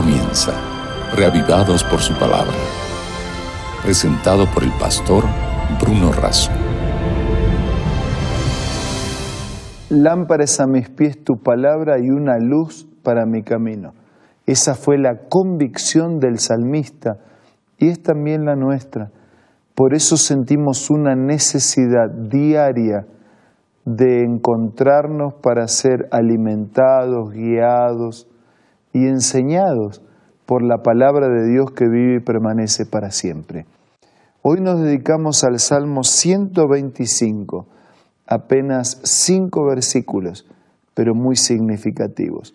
comienza, reavivados por su palabra. Presentado por el pastor Bruno Razo. Lámparas a mis pies tu palabra y una luz para mi camino. Esa fue la convicción del salmista y es también la nuestra. Por eso sentimos una necesidad diaria de encontrarnos para ser alimentados, guiados y enseñados por la palabra de Dios que vive y permanece para siempre. Hoy nos dedicamos al Salmo 125, apenas cinco versículos, pero muy significativos.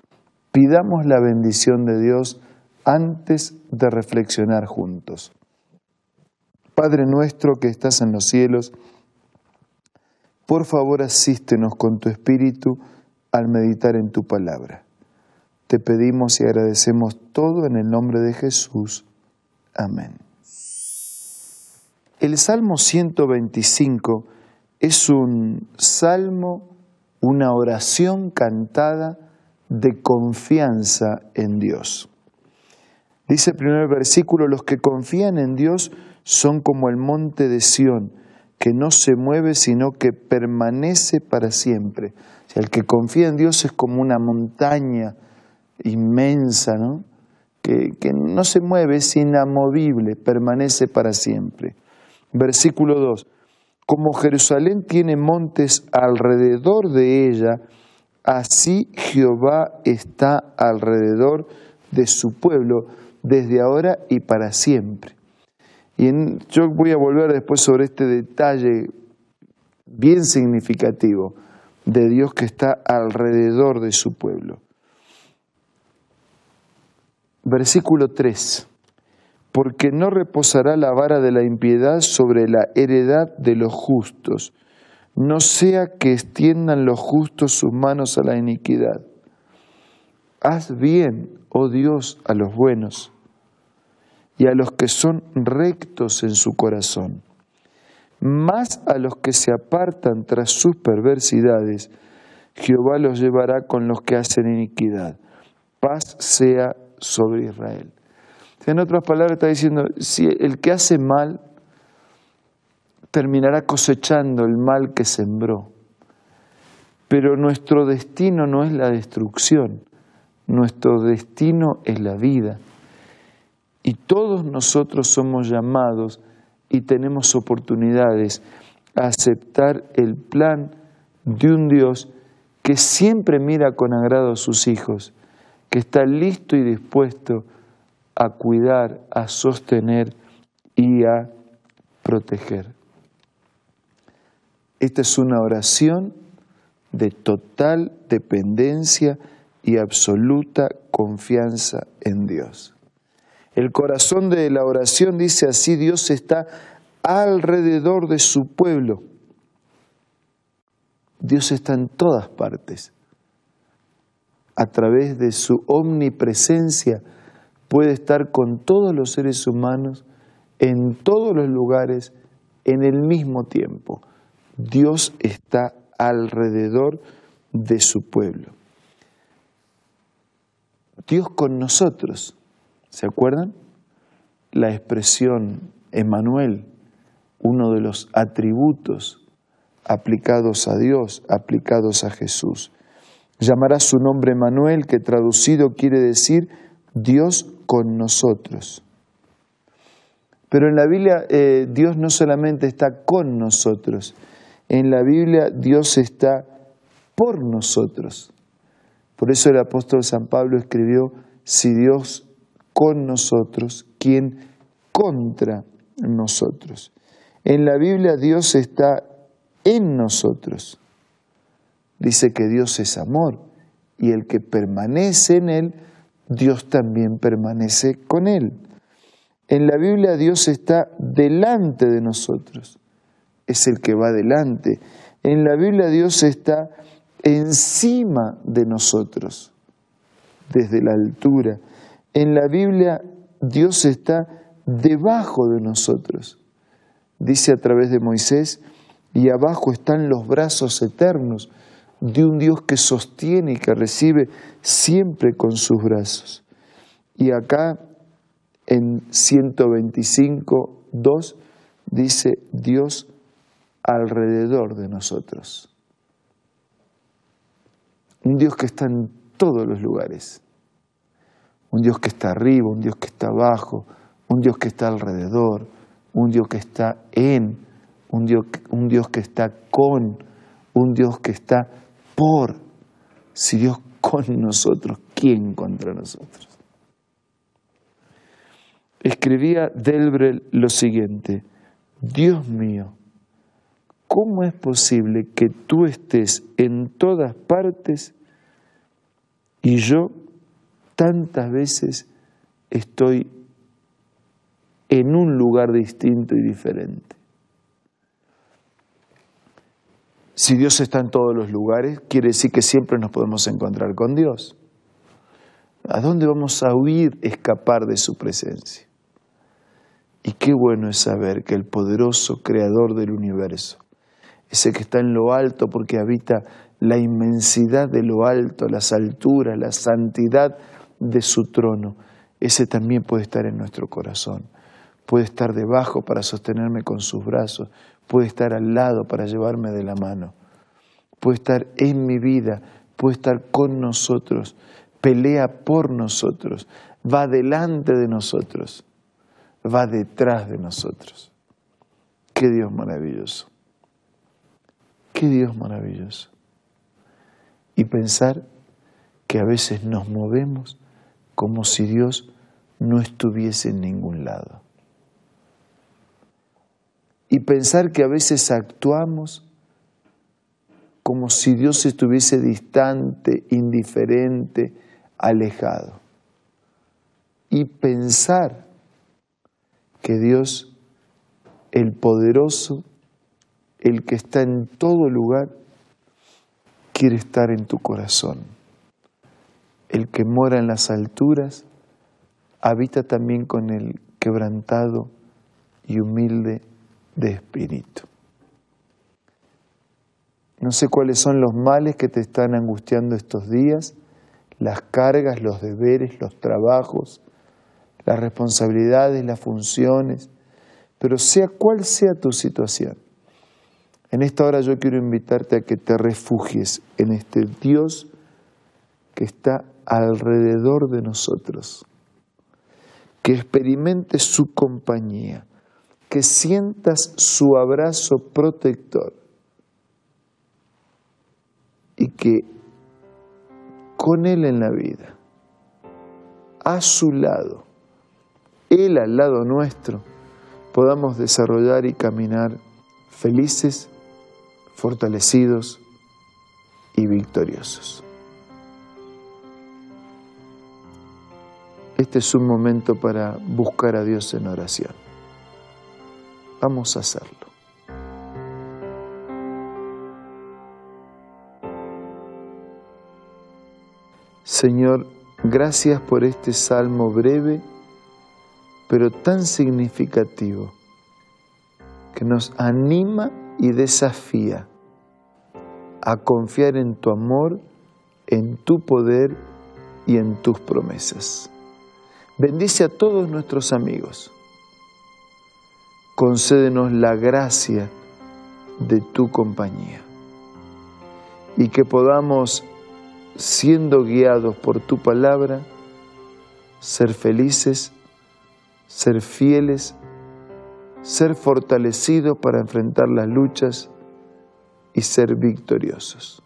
Pidamos la bendición de Dios antes de reflexionar juntos. Padre nuestro que estás en los cielos, por favor asístenos con tu espíritu al meditar en tu palabra. Te pedimos y agradecemos todo en el nombre de Jesús. Amén. El Salmo 125 es un salmo, una oración cantada de confianza en Dios. Dice el primer versículo, los que confían en Dios son como el monte de Sión, que no se mueve, sino que permanece para siempre. el que confía en Dios es como una montaña inmensa, ¿no? Que, que no se mueve, es inamovible, permanece para siempre. Versículo 2. Como Jerusalén tiene montes alrededor de ella, así Jehová está alrededor de su pueblo desde ahora y para siempre. Y yo voy a volver después sobre este detalle bien significativo de Dios que está alrededor de su pueblo. Versículo 3. Porque no reposará la vara de la impiedad sobre la heredad de los justos, no sea que extiendan los justos sus manos a la iniquidad. Haz bien, oh Dios, a los buenos y a los que son rectos en su corazón. Más a los que se apartan tras sus perversidades, Jehová los llevará con los que hacen iniquidad. Paz sea sobre Israel. En otras palabras está diciendo, si el que hace mal terminará cosechando el mal que sembró. Pero nuestro destino no es la destrucción, nuestro destino es la vida. Y todos nosotros somos llamados y tenemos oportunidades a aceptar el plan de un Dios que siempre mira con agrado a sus hijos que está listo y dispuesto a cuidar, a sostener y a proteger. Esta es una oración de total dependencia y absoluta confianza en Dios. El corazón de la oración dice así, Dios está alrededor de su pueblo. Dios está en todas partes a través de su omnipresencia, puede estar con todos los seres humanos en todos los lugares en el mismo tiempo. Dios está alrededor de su pueblo. Dios con nosotros, ¿se acuerdan? La expresión Emanuel, uno de los atributos aplicados a Dios, aplicados a Jesús. Llamará su nombre Manuel, que traducido quiere decir Dios con nosotros. Pero en la Biblia eh, Dios no solamente está con nosotros, en la Biblia Dios está por nosotros. Por eso el apóstol San Pablo escribió, si Dios con nosotros, ¿quién contra nosotros? En la Biblia Dios está en nosotros dice que Dios es amor y el que permanece en él, Dios también permanece con él. En la Biblia Dios está delante de nosotros, es el que va delante. En la Biblia Dios está encima de nosotros, desde la altura. En la Biblia Dios está debajo de nosotros. Dice a través de Moisés, y abajo están los brazos eternos de un Dios que sostiene y que recibe siempre con sus brazos. Y acá en 125, 2 dice Dios alrededor de nosotros. Un Dios que está en todos los lugares. Un Dios que está arriba, un Dios que está abajo, un Dios que está alrededor, un Dios que está en, un Dios, un Dios que está con, un Dios que está Si Dios con nosotros, ¿quién contra nosotros? Escribía Delbrel lo siguiente, Dios mío, ¿cómo es posible que tú estés en todas partes y yo tantas veces estoy en un lugar distinto y diferente? Si Dios está en todos los lugares, quiere decir que siempre nos podemos encontrar con Dios. ¿A dónde vamos a huir, escapar de su presencia? Y qué bueno es saber que el poderoso creador del universo, ese que está en lo alto porque habita la inmensidad de lo alto, las alturas, la santidad de su trono, ese también puede estar en nuestro corazón. Puede estar debajo para sostenerme con sus brazos, puede estar al lado para llevarme de la mano, puede estar en mi vida, puede estar con nosotros, pelea por nosotros, va delante de nosotros, va detrás de nosotros. Qué Dios maravilloso. Qué Dios maravilloso. Y pensar que a veces nos movemos como si Dios no estuviese en ningún lado. Y pensar que a veces actuamos como si Dios estuviese distante, indiferente, alejado. Y pensar que Dios, el poderoso, el que está en todo lugar, quiere estar en tu corazón. El que mora en las alturas, habita también con el quebrantado y humilde de espíritu. No sé cuáles son los males que te están angustiando estos días, las cargas, los deberes, los trabajos, las responsabilidades, las funciones, pero sea cual sea tu situación, en esta hora yo quiero invitarte a que te refugies en este Dios que está alrededor de nosotros, que experimentes su compañía, que sientas su abrazo protector y que con Él en la vida, a su lado, Él al lado nuestro, podamos desarrollar y caminar felices fortalecidos y victoriosos. Este es un momento para buscar a Dios en oración. Vamos a hacerlo. Señor, gracias por este salmo breve, pero tan significativo, que nos anima y desafía a confiar en tu amor, en tu poder y en tus promesas. Bendice a todos nuestros amigos. Concédenos la gracia de tu compañía y que podamos, siendo guiados por tu palabra, ser felices, ser fieles, ser fortalecidos para enfrentar las luchas y ser victoriosos.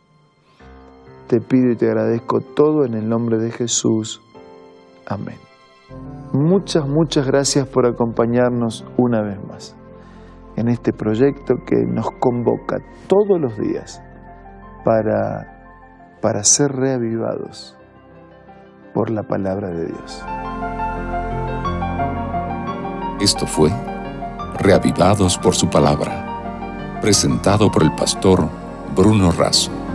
Te pido y te agradezco todo en el nombre de Jesús. Amén. Muchas, muchas gracias por acompañarnos una vez más en este proyecto que nos convoca todos los días para, para ser reavivados por la palabra de Dios. Esto fue Reavivados por su palabra presentado por el pastor Bruno Razo.